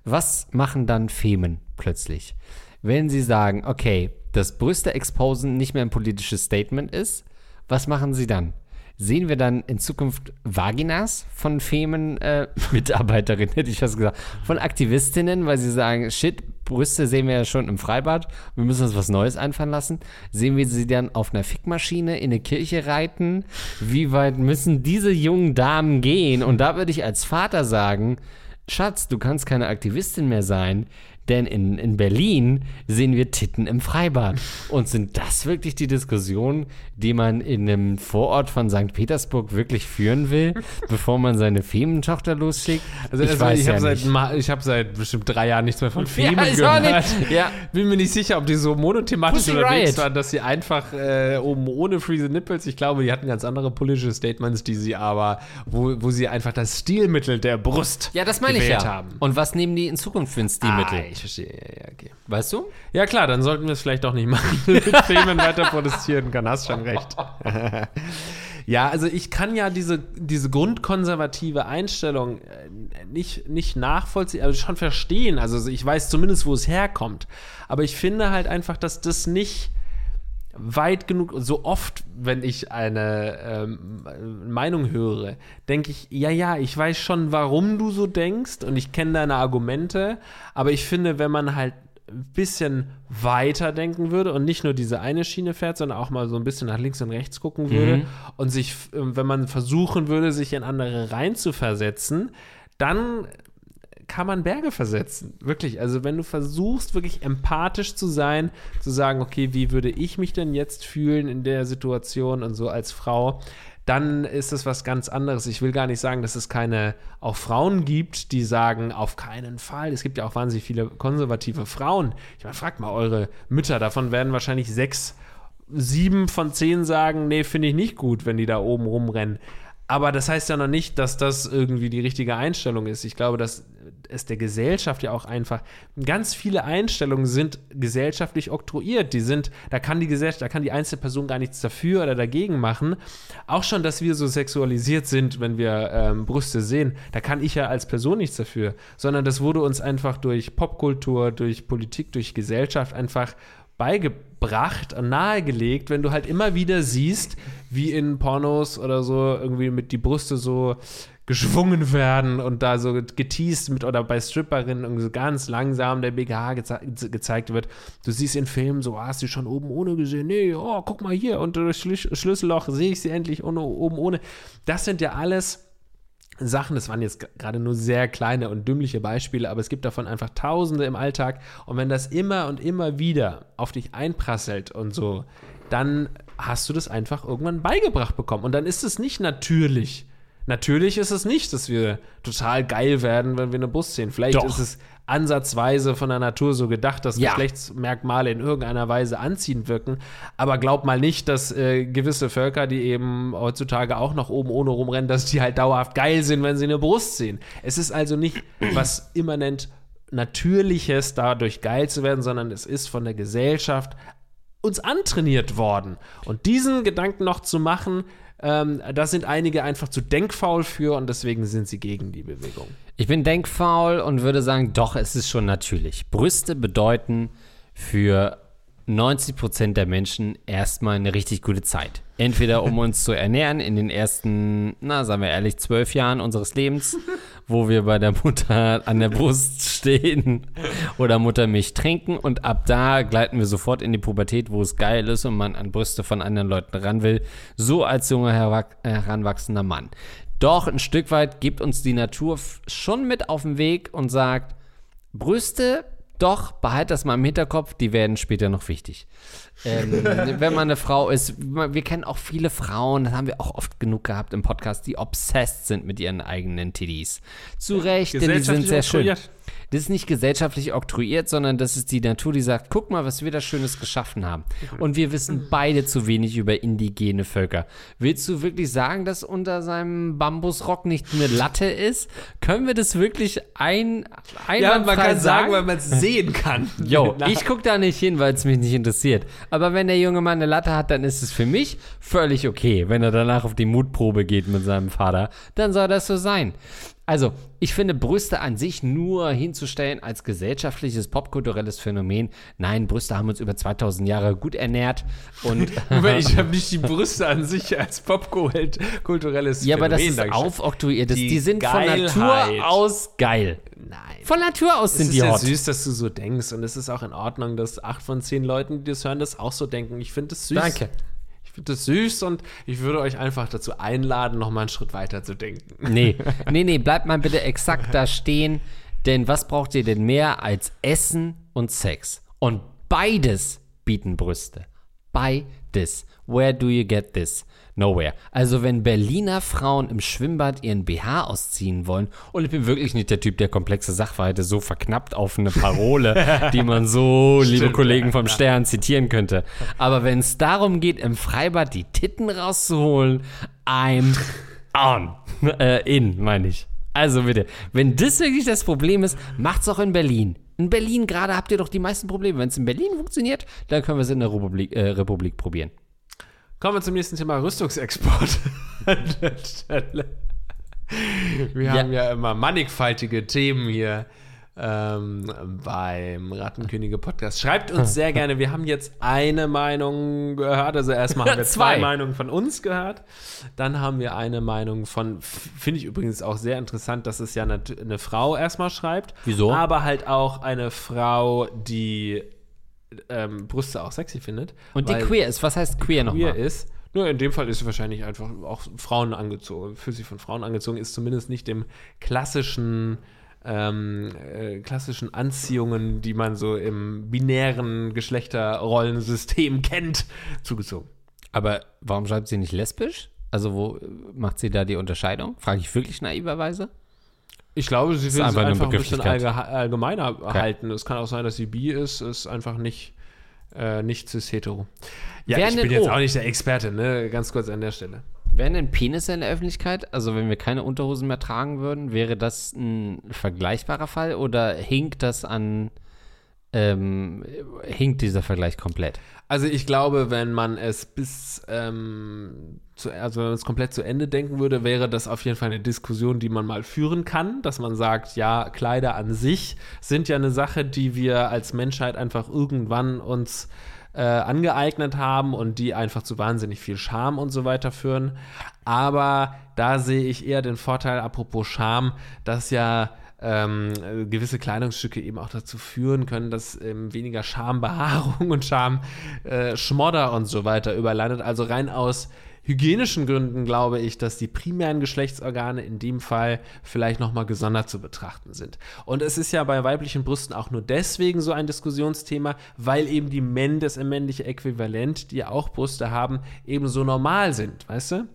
A: Was machen dann Femen plötzlich? Wenn sie sagen, okay, dass Brüste exposen nicht mehr ein politisches Statement ist, was machen sie dann? Sehen wir dann in Zukunft Vaginas von Femen-Mitarbeiterinnen, hätte ich fast gesagt, von Aktivistinnen, weil sie sagen, shit, Brüste sehen wir ja schon im Freibad, wir müssen uns was Neues einfallen lassen. Sehen wir sie dann auf einer Fickmaschine in eine Kirche reiten? Wie weit müssen diese jungen Damen gehen? Und da würde ich als Vater sagen, Schatz, du kannst keine Aktivistin mehr sein, denn in, in Berlin sehen wir Titten im Freibad. Und sind das wirklich die Diskussionen, die man in einem Vorort von St. Petersburg wirklich führen will, bevor man seine Fementochter losschickt?
B: Also ich, ich habe seit, ich hab seit bestimmt drei Jahren nichts mehr von Femen
A: auch
B: gehört.
A: Ja.
B: Bin mir nicht sicher, ob die so monothematisch
A: Pussy
B: unterwegs
A: Riot.
B: waren, dass sie einfach äh, oben ohne Freeze Nipples, ich glaube, die hatten ganz andere politische Statements, die sie aber, wo, wo sie einfach das Stilmittel der Brust
A: Ja, das meine ich ja.
B: haben.
A: Und was nehmen die in Zukunft für ein Stilmittel?
B: Ah, ich verstehe, ja, ja, okay.
A: weißt du?
B: Ja klar, dann sollten wir es vielleicht doch nicht machen. Mit Femen weiter protestieren kann, hast schon recht. ja, also ich kann ja diese, diese grundkonservative Einstellung äh, nicht, nicht nachvollziehen, also schon verstehen. Also ich weiß zumindest, wo es herkommt. Aber ich finde halt einfach, dass das nicht weit genug, so oft, wenn ich eine ähm, Meinung höre, denke ich, ja, ja, ich weiß schon, warum du so denkst und ich kenne deine Argumente, aber ich finde, wenn man halt ein bisschen weiter denken würde und nicht nur diese eine Schiene fährt, sondern auch mal so ein bisschen nach links und rechts gucken würde und sich, äh, wenn man versuchen würde, sich in andere reinzuversetzen, dann kann man Berge versetzen. Wirklich. Also, wenn du versuchst, wirklich empathisch zu sein, zu sagen, okay, wie würde ich mich denn jetzt fühlen in der Situation und so als Frau, dann ist es was ganz anderes. Ich will gar nicht sagen, dass es keine auch Frauen gibt, die sagen, auf keinen Fall. Es gibt ja auch wahnsinnig viele konservative Frauen. Ich meine, fragt mal eure Mütter, davon werden wahrscheinlich sechs, sieben von zehn sagen, nee, finde ich nicht gut, wenn die da oben rumrennen. Aber das heißt ja noch nicht, dass das irgendwie die richtige Einstellung ist. Ich glaube, dass es der Gesellschaft ja auch einfach ganz viele Einstellungen sind gesellschaftlich oktroyiert. Die sind, da kann die Gesellschaft, da kann die einzelne Person gar nichts dafür oder dagegen machen. Auch schon, dass wir so sexualisiert sind, wenn wir ähm, Brüste sehen, da kann ich ja als Person nichts dafür, sondern das wurde uns einfach durch Popkultur, durch Politik, durch Gesellschaft einfach beigebracht und nahegelegt, wenn du halt immer wieder siehst, wie in Pornos oder so irgendwie mit die Brüste so geschwungen werden und da so geteased mit oder bei Stripperinnen irgendwie so ganz langsam der BGH geze gezeigt wird. Du siehst in Filmen so, ah, hast du schon oben ohne gesehen? Nee, oh, guck mal hier durch Schlüs Schlüsselloch sehe ich sie endlich ohne, oben ohne. Das sind ja alles Sachen, das waren jetzt gerade nur sehr kleine und dümmliche Beispiele, aber es gibt davon einfach Tausende im Alltag. Und wenn das immer und immer wieder auf dich einprasselt und so, dann hast du das einfach irgendwann beigebracht bekommen. Und dann ist es nicht natürlich. Natürlich ist es nicht, dass wir total geil werden, wenn wir eine Brust sehen. Vielleicht
A: Doch.
B: ist es ansatzweise von der Natur so gedacht, dass
A: Ja.
B: Geschlechtsmerkmale in irgendeiner Weise anziehend wirken. Aber glaub mal nicht, dass äh, gewisse Völker, die eben heutzutage auch noch oben ohne rumrennen, dass die halt dauerhaft geil sind, wenn sie eine Brust sehen. Es ist also nicht was immanent Natürliches, dadurch geil zu werden, sondern es ist von der Gesellschaft uns antrainiert worden. Und diesen Gedanken noch zu machen, ähm, da sind einige einfach zu denkfaul für und deswegen sind sie gegen die Bewegung.
A: Ich bin denkfaul und würde sagen, doch, es ist schon natürlich. Brüste bedeuten für 90% der Menschen erstmal eine richtig gute Zeit. Entweder um uns zu ernähren in den ersten, na, sagen wir ehrlich, zwölf Jahren unseres Lebens wo wir bei der Mutter an der Brust stehen oder Muttermilch trinken und ab da gleiten wir sofort in die Pubertät, wo es geil ist und man an Brüste von anderen Leuten ran will, so als junger heranwachsender Mann. Doch ein Stück weit gibt uns die Natur schon mit auf den Weg und sagt, Brüste doch, behalt das mal im Hinterkopf, die werden später noch wichtig. Ähm, wenn man eine Frau ist, wir kennen auch viele Frauen, das haben wir auch oft genug gehabt im Podcast, die obsessed sind mit ihren eigenen Tiddies. Zu Recht, denn die sind sehr schön. Das ist nicht gesellschaftlich oktroyiert, sondern das ist die Natur, die sagt, guck mal, was wir da Schönes geschaffen haben. Und wir wissen beide zu wenig über indigene Völker. Willst du wirklich sagen, dass unter seinem Bambusrock nicht eine Latte ist? Können wir das wirklich ein,
B: Ja, man kann sagen, weil man es sehen kann.
A: Jo, ich gucke da nicht hin, weil es mich nicht interessiert. Aber wenn der junge Mann eine Latte hat, dann ist es für mich völlig okay. Wenn er danach auf die Mutprobe geht mit seinem Vater, dann soll das so sein. Also, ich finde Brüste an sich nur hinzustellen als gesellschaftliches, popkulturelles Phänomen. Nein, Brüste haben uns über 2000 Jahre gut ernährt. Und
B: ich habe nicht die Brüste an sich als popkulturelles Phänomen
A: Ja, aber das ist aufoktroyiert. Die, die sind Geilheit. von Natur aus geil.
B: Nein.
A: Von Natur aus sind die hot.
B: Es ist ja süß, dass du so denkst. Und es ist auch in Ordnung, dass acht von zehn Leuten, die das hören, das auch so denken. Ich finde es süß.
A: Danke
B: finde das süß und ich würde euch einfach dazu einladen, noch mal einen Schritt weiter zu denken.
A: Nee, nee, nee, bleibt mal bitte exakt da stehen, denn was braucht ihr denn mehr als Essen und Sex? Und beides bieten Brüste. Beides. Where do you get this? Nowhere. Also wenn Berliner Frauen im Schwimmbad ihren BH ausziehen wollen, und ich bin wirklich nicht der Typ, der komplexe Sachverhalte so verknappt auf eine Parole, die man so, Stimmt, liebe Kollegen vom Stern, zitieren könnte. Aber wenn es darum geht, im Freibad die Titten rauszuholen, I'm on. Äh, in, meine ich. Also bitte, wenn das wirklich das Problem ist, macht's auch in Berlin. In Berlin gerade habt ihr doch die meisten Probleme. Wenn es in Berlin funktioniert, dann können wir es in der Republik, äh, Republik probieren.
B: Kommen wir zum nächsten Thema Rüstungsexport. wir ja. haben ja immer mannigfaltige Themen hier ähm, beim Rattenkönige Podcast. Schreibt uns sehr gerne. Wir haben jetzt eine Meinung gehört. Also erstmal haben wir zwei. zwei Meinungen von uns gehört. Dann haben wir eine Meinung von, finde ich übrigens auch sehr interessant, dass es ja eine, eine Frau erstmal schreibt.
A: Wieso?
B: Aber halt auch eine Frau, die ähm, Brüste auch sexy findet.
A: Und die queer ist. Was heißt queer nochmal?
B: Queer ist. Nur in dem Fall ist sie wahrscheinlich einfach auch Frauen angezogen, für sie von Frauen angezogen, ist zumindest nicht dem klassischen, ähm, äh, klassischen Anziehungen, die man so im binären Geschlechterrollensystem kennt, zugezogen.
A: Aber warum schreibt sie nicht lesbisch? Also wo macht sie da die Unterscheidung? Frage ich wirklich naiverweise?
B: Ich glaube, sie will es einfach, einfach ein bisschen allgemeiner okay. halten. Es kann auch sein, dass sie bi ist, ist einfach nicht, äh, nicht cis-hetero. Ja, Wer ich bin jetzt oh. auch nicht der Experte, ne? Ganz kurz an der Stelle.
A: Wären denn Penisse in der Öffentlichkeit, also wenn wir keine Unterhosen mehr tragen würden, wäre das ein vergleichbarer Fall oder hinkt das an, ähm, hinkt dieser Vergleich komplett?
B: Also ich glaube, wenn man es bis ähm, zu, also wenn man es komplett zu Ende denken würde, wäre das auf jeden Fall eine Diskussion, die man mal führen kann, dass man sagt, ja, Kleider an sich sind ja eine Sache, die wir als Menschheit einfach irgendwann uns äh, angeeignet haben und die einfach zu wahnsinnig viel Scham und so weiter führen. Aber da sehe ich eher den Vorteil, apropos Scham, dass ja ähm, gewisse Kleidungsstücke eben auch dazu führen können, dass ähm, weniger Schambehaarung und Schamschmodder äh, und so weiter überlandet. Also rein aus hygienischen Gründen glaube ich, dass die primären Geschlechtsorgane in dem Fall vielleicht nochmal gesondert zu betrachten sind. Und es ist ja bei weiblichen Brüsten auch nur deswegen so ein Diskussionsthema, weil eben die Men, das männliche Äquivalent, die ja auch Brüste haben, eben so normal sind, weißt du?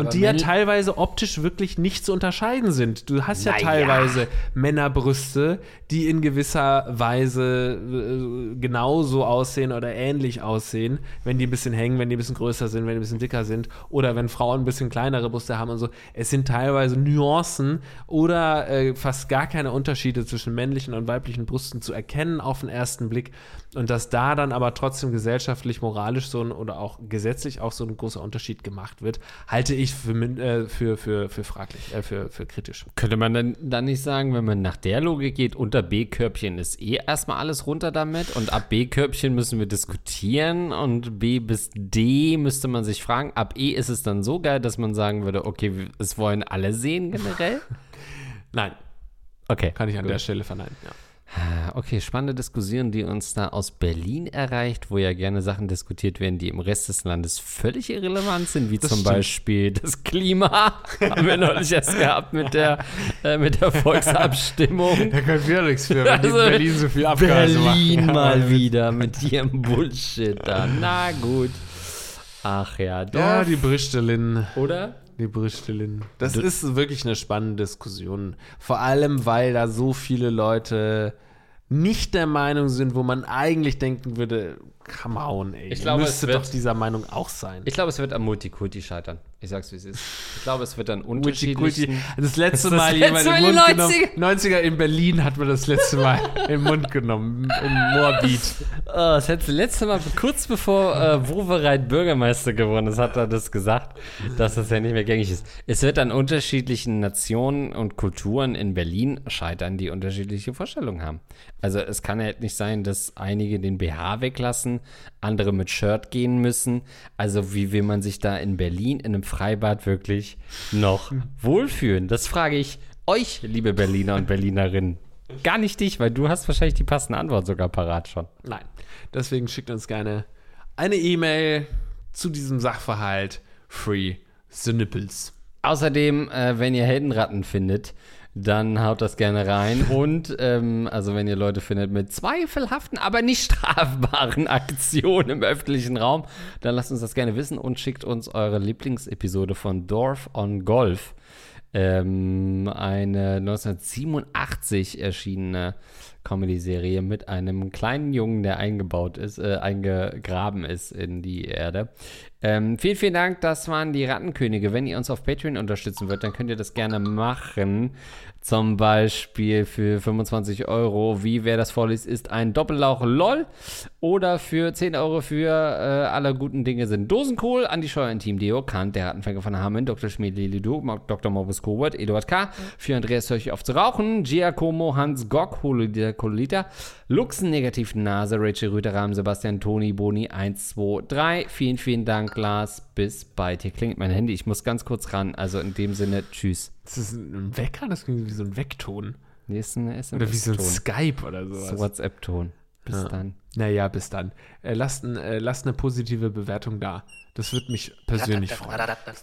B: Und Aber die ja teilweise optisch wirklich nicht zu unterscheiden sind. Du hast ja naja. teilweise Männerbrüste, die in gewisser Weise äh, genauso aussehen oder ähnlich aussehen, wenn die ein bisschen hängen, wenn die ein bisschen größer sind, wenn die ein bisschen dicker sind oder wenn Frauen ein bisschen kleinere Brüste haben und so. Es sind teilweise Nuancen oder äh, fast gar keine Unterschiede zwischen männlichen und weiblichen Brüsten zu erkennen auf den ersten Blick. Und dass da dann aber trotzdem gesellschaftlich, moralisch so ein oder auch gesetzlich auch so ein großer Unterschied gemacht wird, halte ich für, äh, für, für, für fraglich, äh, für, für kritisch.
A: Könnte man dann, dann nicht sagen, wenn man nach der Logik geht, unter B-Körbchen ist eh erstmal alles runter damit und ab B-Körbchen müssen wir diskutieren und B bis D müsste man sich fragen, ab E ist es dann so geil, dass man sagen würde, okay, es wollen alle sehen generell?
B: Nein,
A: Okay.
B: kann ich an
A: gut.
B: der Stelle verneinen. Ja.
A: Okay, spannende Diskussion, die uns da aus Berlin erreicht, wo ja gerne Sachen diskutiert werden, die im Rest des Landes völlig irrelevant sind, wie
B: Das
A: zum
B: stimmt.
A: Beispiel das Klima. Haben wir neulich erst gehabt mit der, äh, mit der Volksabstimmung.
B: Da können wir nichts für, wenn die in
A: Also,
B: Berlin so viel Abgase
A: Berlin
B: machen.
A: mal wieder mit ihrem Bullshit da. Na gut. Ach ja, doch.
B: Ja, die Brüstelin.
A: oder?
B: Die Brüstelin. Das ist wirklich eine spannende Diskussion. Vor allem, weil da so viele Leute nicht der Meinung sind, wo man eigentlich denken würde, come on, ey.
A: Ich glaube,
B: müsste
A: es wird-
B: doch dieser Meinung auch sein.
A: Ich glaube, es wird am Multikulti scheitern. Ich sag's, wie es ist. Ich glaube, es wird an unterschiedlichen...
B: Das letzte
A: Das
B: Mal
A: letzte
B: jemand im
A: Mal
B: Mund
A: die
B: genommen. 90er in Berlin hat man das letzte Mal im Mund genommen. Im Moabit.
A: Oh, das hätte letzte Mal, kurz bevor äh, Wowereit Bürgermeister geworden ist, hat er das gesagt, dass das ja nicht mehr gängig ist. Es wird an unterschiedlichen Nationen und Kulturen in Berlin scheitern, die unterschiedliche Vorstellungen haben. Also es kann halt nicht sein, dass einige den BH weglassen, andere mit Shirt gehen müssen. Also wie will man sich da in Berlin in einem Freibad wirklich noch wohlfühlen? Das frage ich euch, liebe Berliner und Berlinerinnen. Gar nicht dich, weil du hast wahrscheinlich die passende Antwort sogar parat schon.
B: Nein. Deswegen schickt uns gerne eine E-Mail zu diesem Sachverhalt. Free the Nipples.
A: Außerdem, äh, wenn ihr Heldenratten findet, dann haut das gerne rein. Und ähm, also wenn ihr Leute findet mit zweifelhaften, aber nicht strafbaren Aktionen im öffentlichen Raum, dann lasst uns das gerne wissen und schickt uns eure Lieblingsepisode von Dorf on Golf. Ähm, eine 1987 erschienene Comedy-Serie mit einem kleinen Jungen, der eingebaut ist, äh, eingegraben ist in die Erde. Ähm, vielen, vielen Dank, das waren die Rattenkönige. Wenn ihr uns auf Patreon unterstützen wollt, dann könnt ihr das gerne machen. Zum Beispiel für 25 Euro, wie wer das vorliest, ist ein Doppellauch LOL. Oder für 10 Euro für äh, alle guten Dinge sind Dosenkohl, Andi Scheuer, Team Deo, Kant, der Rattenfänger von Hameln, Dr. Schmied Lilidu, Dr. Morbus Kobert, Eduard K., für Andreas Hörch auf zu rauchen, Giacomo, Hans Gock, Hololita, Kololita, Luxen, Negativen Nase, Rachel Rüter, Rahmen, Sebastian, Toni, Boni, 1, 2, 3. Vielen, vielen Dank, Lars. Bis bald. Hier klingelt mein Handy. Ich muss ganz kurz ran. Also in dem Sinne, tschüss.
B: Ist das ein Wecker? Das klingt wie so ein Weckton.
A: Nächsten SMS-Ton.
B: Oder wie so ein Skype oder sowas.
A: WhatsApp-Ton. Bis
B: Ja.
A: dann.
B: Naja, bis dann. Äh, lasst, ein, äh, lasst eine positive Bewertung da. Das würde mich persönlich freuen. Bis